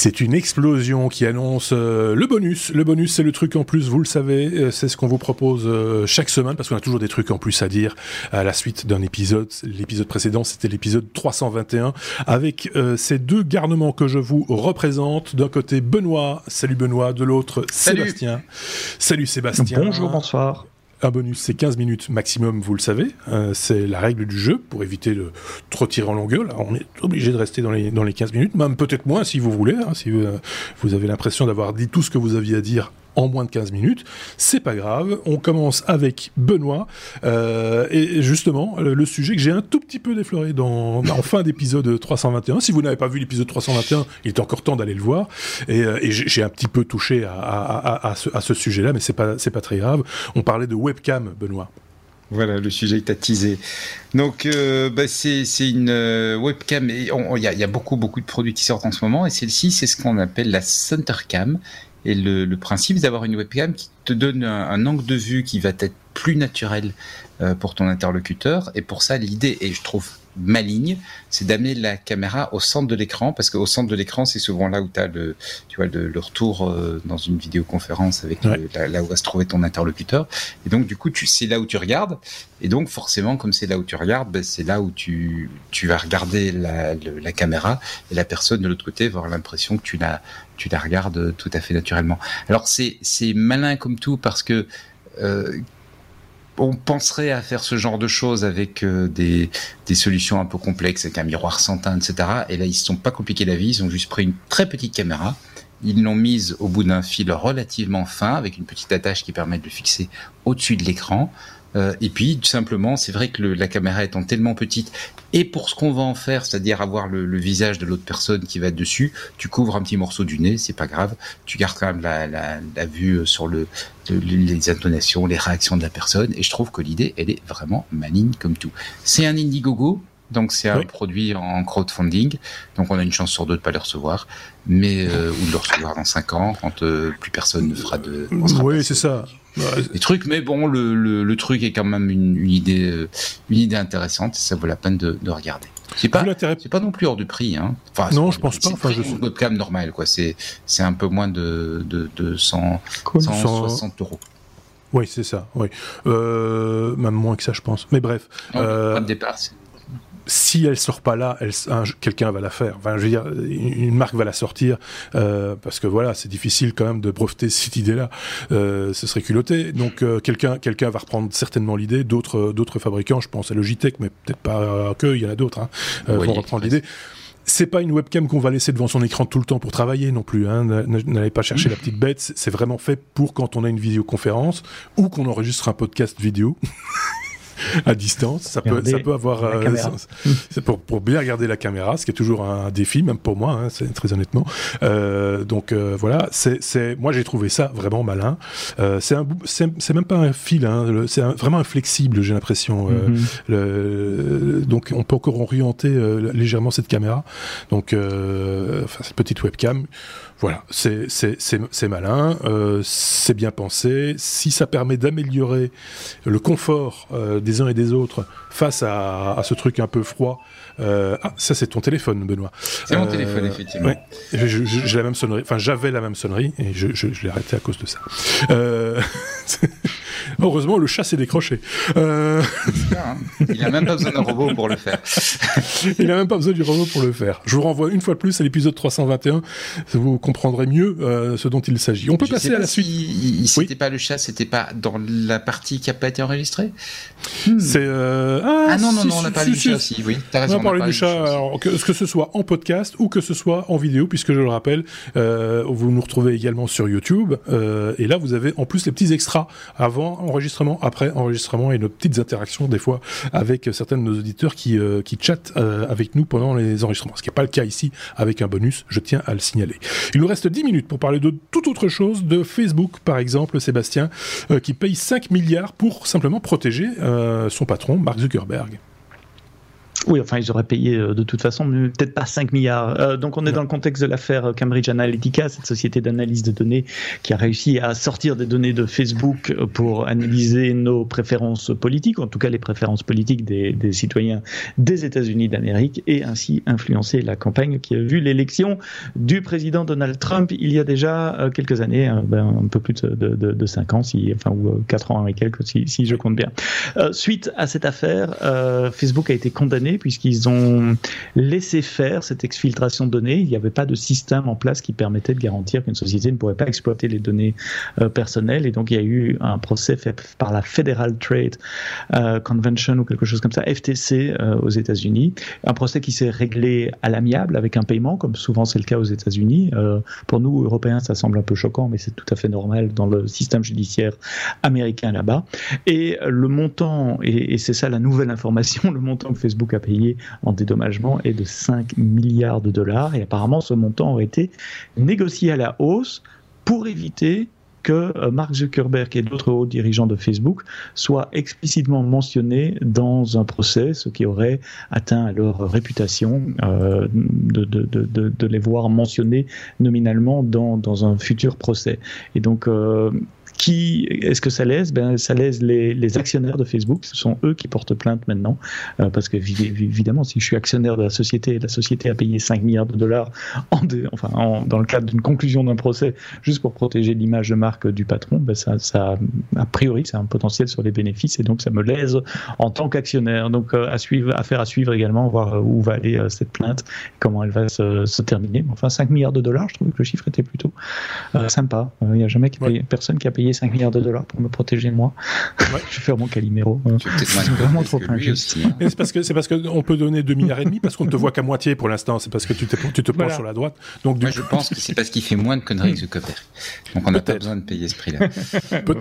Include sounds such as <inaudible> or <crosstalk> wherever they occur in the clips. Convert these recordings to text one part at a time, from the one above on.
C'est une explosion qui annonce euh, le bonus. Le bonus, c'est le truc en plus, vous le savez, euh, c'est ce qu'on vous propose euh, chaque semaine parce qu'on a toujours des trucs en plus à dire à la suite d'un épisode. L'épisode précédent, c'était l'épisode 321 avec ces deux garnements que je vous représente. D'un côté, Benoît. Salut Benoît. De l'autre, Sébastien. Salut Sébastien. Bonjour, bonsoir. Un bonus, c'est 15 minutes maximum, vous le savez. Euh, c'est la règle du jeu pour éviter de trop tirer en longueur. On est obligé de rester dans les, dans les 15 minutes, même peut-être moins si vous voulez, hein, si euh, vous avez l'impression d'avoir dit tout ce que vous aviez à dire en moins de 15 minutes. C'est pas grave. On commence avec Benoît. Euh, et justement, le, sujet que j'ai un tout petit peu défloré dans, en fin d'épisode 321. Si vous n'avez pas vu l'épisode 321, il est encore temps d'aller le voir. Et, euh, j'ai un petit peu touché à, ce, sujet-là, mais c'est pas, pas très grave. On parlait de webcam, Benoît. Voilà, le sujet tu teasé. Donc, euh, bah, c'est une webcam. Il y, y, a beaucoup, beaucoup de produits qui sortent en ce moment. Et celle-ci, c'est ce qu'on appelle la Centercam. Et le, le principe, d'avoir une webcam qui te donne un, angle de vue qui va être plus naturel euh, pour ton interlocuteur. Et pour ça, l'idée, et je trouve maligne, c'est d'amener la caméra au centre de l'écran, parce qu'au centre de l'écran, c'est souvent là où tu as le, tu vois, le, retour euh, dans une vidéoconférence avec là, où va se trouver ton interlocuteur. Et donc, du coup, tu, c'est là où tu regardes. Et donc, forcément, comme c'est là où tu regardes, ben, c'est là où tu, tu vas regarder la, la caméra et la personne de l'autre côté va avoir l'impression que tu la, tu la regardes tout à fait naturellement. Alors, c'est, c'est malin comme tout parce que euh, on penserait à faire ce genre de choses avec euh, des, solutions un peu complexes, avec un miroir sans teint, etc. Et là, ils ne sont pas compliqués la vie, ils ont juste pris une très petite caméra, ils l'ont mise au bout d'un fil relativement fin, avec une petite attache qui permet de le fixer au-dessus de l'écran. Euh, et puis, tout simplement, c'est vrai que la caméra étant tellement petite, et pour ce qu'on va en faire, c'est-à-dire avoir le, visage de l'autre personne qui va dessus, tu couvres un petit morceau du nez, c'est pas grave. Tu gardes quand même la, vue sur le, les intonations, les réactions de la personne. Et je trouve que l'idée, elle est vraiment maligne comme tout. C'est un Indiegogo, donc c'est un produit en crowdfunding. Donc on a une chance sur deux de pas le recevoir, mais euh, ou de le recevoir dans cinq ans quand euh, plus personne ne fera de. Oui, c'est ça des trucs, mais bon, le, le, truc est quand même une, une idée, euh, une idée intéressante. Ça vaut la peine de, de regarder. C'est pas, c'est pas non plus hors du prix. Hein. Enfin, non, je pense pas. Enfin, je une webcam normale, quoi. C'est, c'est un peu moins de, de, de 100, 160 euros. Oui, c'est ça. Oui, euh, même moins que ça, je pense. Mais bref. Non, euh, départ, c'est si elle sort pas là, quelqu'un va la faire. Enfin, je veux dire, une marque va la sortir euh, parce que voilà, c'est difficile quand même de breveter cette idée-là. Euh, ce serait culotté. Donc euh, quelqu'un, quelqu'un va reprendre certainement l'idée. D'autres, d'autres fabricants, je pense à Logitech, mais peut-être pas que. Il y en a d'autres. Hein, vont reprendre l'idée c'est pas une webcam qu'on va laisser devant son écran tout le temps pour travailler non plus. Hein. N'allez pas chercher la petite bête. C'est vraiment fait pour quand on a une vidéoconférence ou qu'on enregistre un podcast vidéo. <laughs> à distance. Ça peut, ça peut avoir. Euh, c'est pour, pour bien regarder la caméra, ce qui est toujours un défi, même pour moi, hein, c'est très honnêtement. Euh, donc euh, voilà, c'est, moi j'ai trouvé ça vraiment malin. Euh, c'est un, c'est même pas un fil, hein, c'est vraiment inflexible, j'ai l'impression. Mm-hmm. donc on peut encore orienter légèrement cette caméra. Donc, enfin cette petite webcam. Voilà, c'est malin, euh, c'est bien pensé. Si ça permet d'améliorer le confort euh, des uns et des autres face à, à, ce truc un peu froid, euh, ah, ça c'est ton téléphone, Benoît. C'est mon téléphone, effectivement. Ouais, j'ai la même sonnerie, enfin j'avais la même sonnerie et je, je, je l'ai arrêté à cause de ça. <laughs> Heureusement, le chat s'est décroché. Euh... Il n'a même pas besoin d'un robot pour le faire. <laughs> Il n'a même pas besoin du robot pour le faire. Je vous renvoie une fois de plus à l'épisode 321. Vous comprendrez mieux euh, ce dont il s'agit. On peut passer à la suite. Si, c'était pas le chat, c'était pas dans la partie qui n'a pas été enregistrée hmm. C'est euh... ah, ah, non non non, on n'a pas lu le chat aussi. Oui, raison. On a parlé du chat. Alors, que, que, ce soit en podcast ou que ce soit en vidéo, puisque je le rappelle, euh, vous nous retrouvez également sur YouTube. Euh, et là, vous avez en plus les petits extras avant enregistrement, après enregistrement et nos petites interactions des fois avec certains de nos auditeurs qui, euh, qui chattent euh, avec nous pendant les enregistrements. Ce qui n'est pas le cas ici avec un bonus, je tiens à le signaler. Il nous reste 10 minutes pour parler de toute autre chose, de Facebook par exemple, Sébastien, euh, qui paye 5 milliards pour simplement protéger son patron, Mark Zuckerberg. Oui, enfin, ils auraient payé euh, de toute façon, mais peut-être pas 5 milliards. Euh, donc, on est dans le contexte de l'affaire Cambridge Analytica, cette société d'analyse de données qui a réussi à sortir des données de Facebook pour analyser nos préférences politiques, en tout cas les préférences politiques des, des citoyens des États-Unis d'Amérique, et ainsi influencer la campagne qui a vu l'élection du président Donald Trump il y a déjà euh, quelques années, ben, un peu plus de, de, de, 5 ans, si, enfin, ou 4 ans et quelques, si, si je compte bien. suite à cette affaire, Facebook a été condamné puisqu'ils ont laissé faire cette exfiltration de données. Il n'y avait pas de système en place qui permettait de garantir qu'une société ne pourrait pas exploiter les données euh, personnelles. Et donc il y a eu un procès fait par la Federal Trade euh, Convention ou quelque chose comme ça, FTC euh, aux États-Unis. Un procès qui s'est réglé à l'amiable avec un paiement, comme souvent c'est le cas aux États-Unis. pour nous, Européens, ça semble un peu choquant, mais c'est tout à fait normal dans le système judiciaire américain là-bas. Et le montant, et, et c'est ça la nouvelle information, <laughs> le montant que Facebook a payé en dédommagement est de 5 milliards de dollars et apparemment ce montant aurait été négocié à la hausse pour éviter que euh, Mark Zuckerberg et d'autres hauts dirigeants de Facebook soient explicitement mentionnés dans un procès, ce qui aurait atteint leur réputation euh, de, de, de, de, les voir mentionnés nominalement dans, dans un futur procès. Et donc, euh, qui est-ce que ça lèse ben, Ça lèse les, les, actionnaires de Facebook. Ce sont eux qui portent plainte maintenant. Euh, parce que, évidemment, si je suis actionnaire de la société et la société a payé 5 milliards de dollars en enfin, en, dans le cadre d'une conclusion d'un procès juste pour protéger l'image de marque du patron, ben ça, ça, a priori, c'est un potentiel sur les bénéfices et donc ça me lèse en tant qu'actionnaire. Donc, euh, à suivre, affaire à suivre également, voir euh, où va aller cette plainte, comment elle va se, se, terminer. Enfin, 5 milliards de dollars, je trouve que le chiffre était plutôt sympa. Il n'y a jamais personne qui a payé 5 milliards de dollars pour me protéger moi. <laughs> je vais faire mon Calimero. C'est vraiment trop injuste. Hein. C'est parce que c'est parce qu'on peut donner 2 milliards et demi parce qu'on ne te voit qu'à moitié pour l'instant. C'est parce que tu te, tu te penches sur la droite. Donc Moi, je pense que c'est parce qu'il fait moins de conneries que Zuckerberg. Donc on n'a pas besoin de payer ce prix-là. <laughs>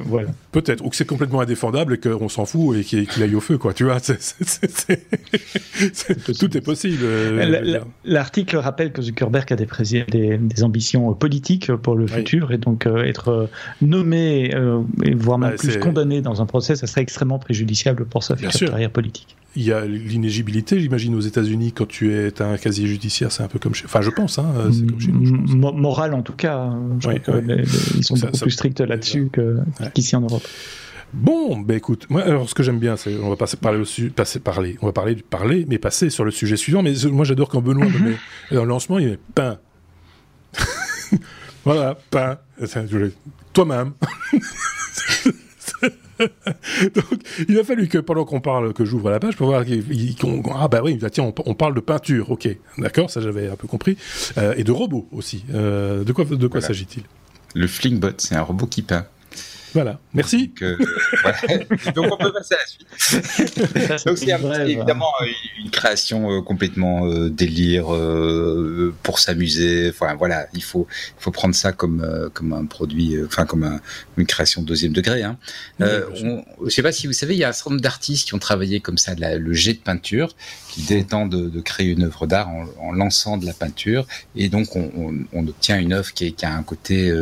Voilà. Peut-être ou que c'est complètement indéfendable et qu'on s'en fout et qu'il aille au feu quoi. Tu vois, <laughs> tout est possible. Euh, l'article rappelle que Zuckerberg a des, des, des ambitions politiques pour le futur et donc euh, être nommé, euh, voire même plus condamné dans un procès, ça serait extrêmement préjudiciable pour sa future carrière politique. Il y a l'inégigibilité, j'imagine, aux États-Unis quand tu es un casier judiciaire, c'est un peu comme chez. Enfin, je pense, hein, c'est comme chez nous. Moral en tout cas. ils sont beaucoup plus stricts là-dessus qu'ici en Europe. Bon, ben écoute, moi, alors ce que j'aime bien, c'est on va passer parler au passer parler, on va parler du parler, mais passer sur le sujet suivant. Mais moi, j'adore quand Benoît me <laughs> met dans le lancement, il met pain. Voilà, pain toi-même. <laughs> Donc, il a fallu que pendant qu'on parle, que j'ouvre la page pour voir qu'on, ah bah oui, tiens, on, parle de peinture, ok, d'accord, ça j'avais un peu compris, euh, et de robots aussi. Euh, de quoi, de quoi s'agit-il? Le Flingbot, c'est un robot qui peint. Voilà, merci. Donc, euh, Donc, on peut passer à la suite. Donc c'est évidemment euh, une création euh, complètement délire pour s'amuser. Enfin voilà, il faut il faut prendre ça comme comme un produit, enfin comme une création deuxième degré. Hein. on, je sais pas si vous savez, il y a un certain nombre d'artistes qui ont travaillé comme ça le jet de peinture, qui détendent de, de créer une œuvre d'art en, en, lançant de la peinture, et donc on, on, on obtient une œuvre qui, qui a un côté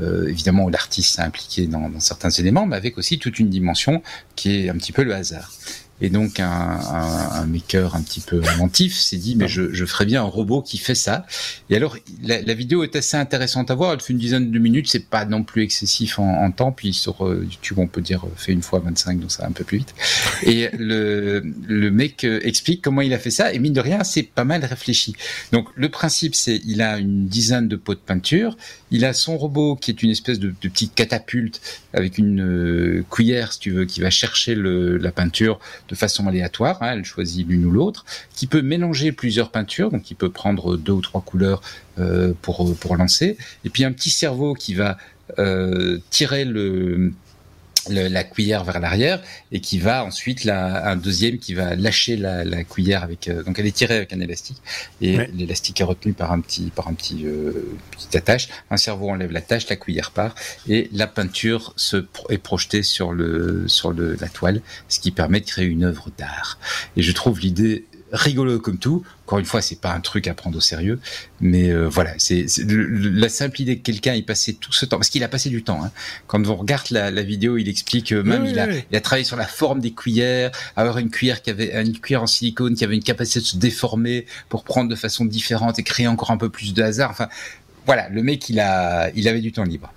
évidemment où l'artiste s'est impliqué dans dans certains éléments, mais avec aussi toute une dimension qui est un petit peu le hasard. Et donc un, un, maker un petit peu inventif s'est dit mais je, je ferais bien un robot qui fait ça. Et alors la, vidéo est assez intéressante à voir. Elle fait une dizaine de minutes, c'est pas non plus excessif en, temps. Puis sur YouTube on peut dire fait une fois 25, donc ça va un peu plus vite. Et le, mec euh, explique comment il a fait ça. Et mine de rien, c'est pas mal réfléchi. Donc le principe c'est il a une dizaine de pots de peinture. Il a son robot qui est une espèce de, de petite catapulte avec une euh, cuillère si tu veux qui va chercher la peinture de façon aléatoire, hein, elle choisit l'une ou l'autre, qui peut mélanger plusieurs peintures, donc il peut prendre deux ou trois couleurs euh, pour, lancer, et puis un petit cerveau qui va euh, tirer le, la cuillère vers l'arrière et qui va ensuite la, un deuxième qui va lâcher la, la cuillère avec euh, donc elle est tirée avec un élastique et l'élastique est retenu par un petit par un petit euh, petite attache. Un cerveau enlève l'attache la cuillère part et la peinture se est projetée sur le sur le, la toile ce qui permet de créer une œuvre d'art. Et je trouve l'idée rigolo comme tout. Encore une fois, c'est pas un truc à prendre au sérieux, mais euh, voilà, c'est la simple idée que quelqu'un ait passé tout ce temps, parce qu'il a passé du temps. Hein. Quand on regarde la, la, vidéo, il explique euh, même il, a, il a travaillé sur la forme des cuillères, avoir une cuillère qui avait une cuillère en silicone qui avait une capacité de se déformer pour prendre de façon différente et créer encore un peu plus de hasard. Enfin, voilà, le mec, il a, il avait du temps libre.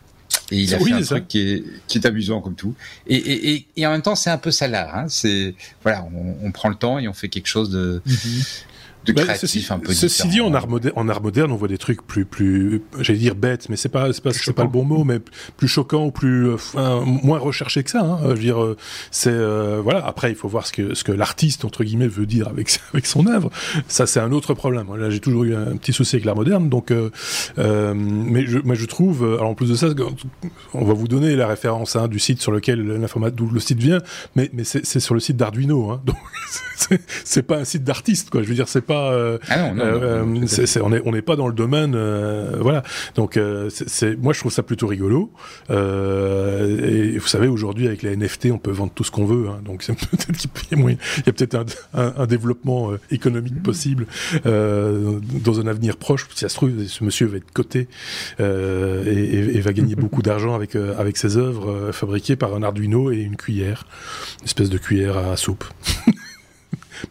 Et il a fait un truc qui est, qui est, amusant comme tout. Et, et, et, et en même temps, c'est un peu ça l'art. Hein. C'est voilà, on, on, prend le temps et on fait quelque chose de, mm-hmm de bah, ceci, un peu Ceci dit, en art, moderne, en art moderne, on voit des trucs plus, plus, j'allais dire bêtes, mais c'est pas, c'est pas, c'est pas le bon mot, mais plus choquant ou plus, enfin, moins recherché que ça. Hein. Je veux dire, euh, c'est euh, voilà. Après, il faut voir ce que ce que l'artiste entre guillemets veut dire avec <laughs> avec son œuvre. Ça, c'est un autre problème. Là, j'ai toujours eu un petit souci avec l'art moderne, donc, euh, euh mais je, moi, je trouve, alors en plus de ça, on va vous donner la référence hein, du site sur lequel l'informatique, d'où le site vient, mais mais c'est sur le site d'Arduino, hein, <laughs> donc c'est pas un site d'artiste, quoi. Je veux dire, c'est pas euh, ah euh, on n'est pas dans le domaine. Euh, voilà. Donc, c'est moi, je trouve ça plutôt rigolo. et vous savez, aujourd'hui, avec les NFT, on peut vendre tout ce qu'on veut. Hein. donc, <laughs> peut-être qu'il y a, peut-être un, développement économique possible dans un avenir proche. Si ça se trouve, ce monsieur va être coté et, va gagner <laughs> beaucoup d'argent avec avec ses œuvres fabriquées par un Arduino et une cuillère, une espèce de cuillère à soupe. <laughs>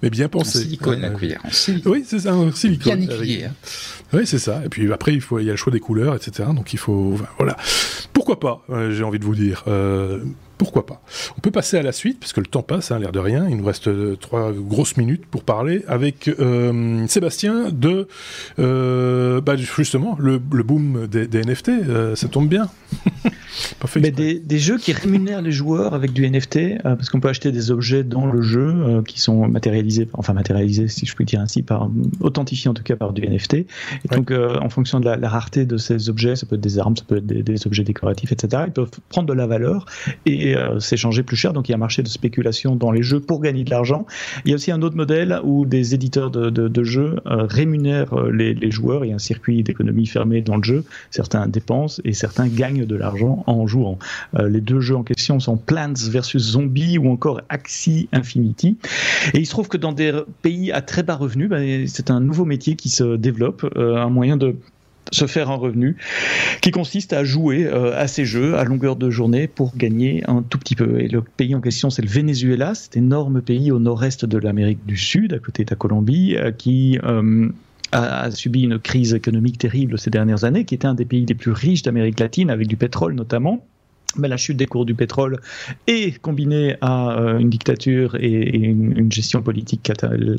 mais bien pensé. En silicone, la cuillère. Oui, c'est ça, en silicone. Bien écuyer. Oui, c'est ça. Et puis après, il faut, il y a le choix des couleurs, etc. Donc il faut, voilà. Pourquoi pas euh, J'ai envie de vous dire. Pourquoi pas On peut passer à la suite, parce que le temps passe, hein, l'air de rien. Il nous reste euh, trois grosses minutes pour parler avec euh, Sébastien de euh, bah, justement le, boom des, NFT. ça tombe bien. <laughs> Mais des, jeux qui rémunèrent les joueurs avec du NFT, parce qu'on peut acheter des objets dans le jeu qui sont matérialisés, enfin matérialisés si je puis dire ainsi, par authentifiés en tout cas par du NFT. Et donc en fonction de la, rareté de ces objets, ça peut être des armes, ça peut être des, des objets décoratifs, etc. Ils peuvent prendre de la valeur et euh, s'échanger plus cher. Donc il y a un marché de spéculation dans les jeux pour gagner de l'argent. Il y a aussi un autre modèle où des éditeurs de, jeux euh, rémunèrent euh, les, joueurs. Il y a un circuit d'économie fermé dans le jeu. Certains dépensent et certains gagnent de l'argent en jouant. les deux jeux en question sont Plants vs Zombies ou encore Axie Infinity. Et il se trouve que dans des pays à très bas revenus, ben, c'est un nouveau métier qui se développe, un moyen de se faire un revenu qui consiste à jouer euh, à ces jeux à longueur de journée pour gagner un tout petit peu. Et le pays en question, c'est le Venezuela, cet énorme pays au nord-est de l'Amérique du Sud, à côté de la Colombie, euh, qui euh, a, subi une crise économique terrible ces dernières années, qui était un des pays les plus riches d'Amérique latine, avec du pétrole notamment mais la chute des cours du pétrole et combinée à euh, une dictature et, une, gestion politique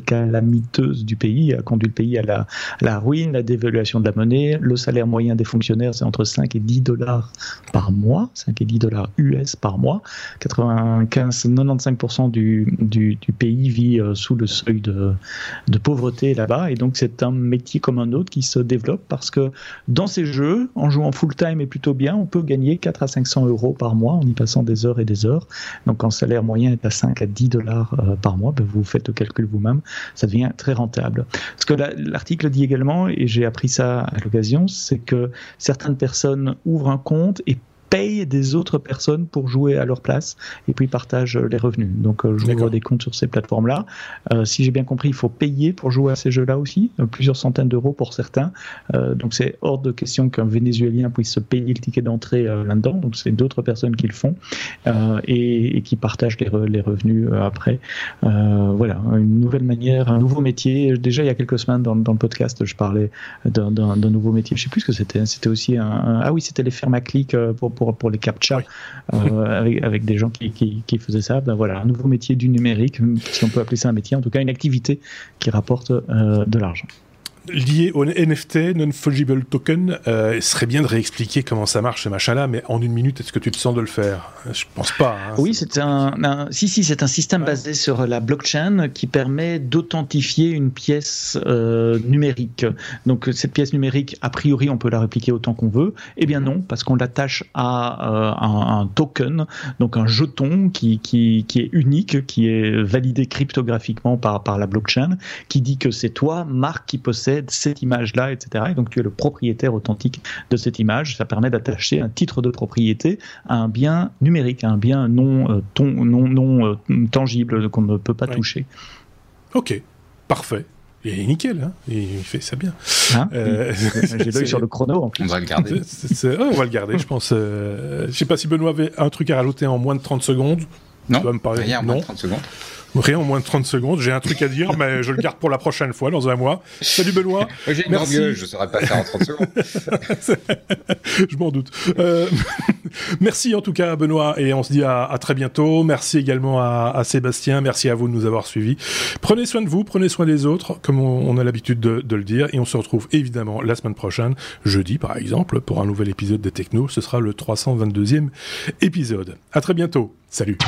calamiteuse du pays a conduit le pays à la, ruine, la dévaluation de la monnaie. Le salaire moyen des fonctionnaires, c'est entre 5 et 10 dollars par mois, 5 et 10 dollars US par mois. 95-95% du, du, du, pays vit euh, sous le seuil de, de pauvreté là-bas. Et donc, c'est un métier comme un autre qui se développe parce que dans ces jeux, en jouant full-time et plutôt bien, on peut gagner 4 à 500 euros par mois en y passant des heures et des heures. Donc quand le salaire moyen est à 5 à 10 dollars euh, par mois, ben, vous faites le calcul vous-même, ça devient très rentable. Ce que l'article dit également, et j'ai appris ça à l'occasion, c'est que certaines personnes ouvrent un compte et payent des autres personnes pour jouer à leur place et puis partagent les revenus. Donc euh, j'ouvre des comptes sur ces plateformes-là. Euh, si j'ai bien compris, il faut payer pour jouer à ces jeux-là aussi, euh, plusieurs centaines d'euros pour certains. Donc c'est hors de question qu'un Vénézuélien puisse se payer le ticket d'entrée là-dedans. Donc c'est d'autres personnes qui le font et, et, qui partagent les, les revenus après. voilà, une nouvelle manière, un nouveau métier. Déjà il y a quelques semaines dans, dans le podcast, je parlais d'un nouveau métier. Je sais plus ce que c'était. C'était aussi un, ah oui, c'était les fermes à clic pour, pour pour, les captcha euh, avec, avec, des gens qui, qui, faisaient ça. Ben voilà, un nouveau métier du numérique, si on peut appeler ça un métier, en tout cas une activité qui rapporte euh, de l'argent lié au NFT, non-fungible token, euh, il serait bien de réexpliquer comment ça marche ce machin-là, mais en une minute, est-ce que tu te sens de le faire? Je pense pas. Hein, oui, c'est un, si si, c'est un système basé sur la blockchain qui permet d'authentifier une pièce euh, numérique. Donc cette pièce numérique, a priori, on peut la répliquer autant qu'on veut. Eh bien non, parce qu'on l'attache à euh, un, un, token, donc un jeton qui, qui, qui est unique, qui est validé cryptographiquement par par la blockchain, qui dit que c'est toi, Marc, qui possède cette image-là, etc. Et donc tu es le propriétaire authentique de cette image. Ça permet d'attacher un titre de propriété à un bien numérique, à un bien non, euh, non, non euh, tangible qu'on ne peut pas toucher. Ok, parfait. Il est nickel, hein il fait ça bien. Hein euh, <laughs> J'ai l'œil sur le chrono en plus. On va le garder. on va le garder, je pense. Euh, je sais pas si Benoît avait un truc à rajouter en moins de 30 secondes. Non, rien en moins de 30 secondes. Rien en moins de 30 secondes. J'ai un truc à dire, mais je le garde pour la prochaine fois, dans un mois. Salut Benoît. <laughs> J'ai une Merci. je ne saurais pas faire en 30 secondes. <laughs> je m'en doute. Euh, <laughs> merci en tout cas Benoît et on se dit à, très bientôt. Merci également à, Sébastien. Merci à vous de nous avoir suivis. Prenez soin de vous, prenez soin des autres, comme on, a l'habitude de, de, le dire. Et on se retrouve évidemment la semaine prochaine, jeudi par exemple, pour un nouvel épisode des Technos. Ce sera le 322e épisode. À très bientôt. Salut.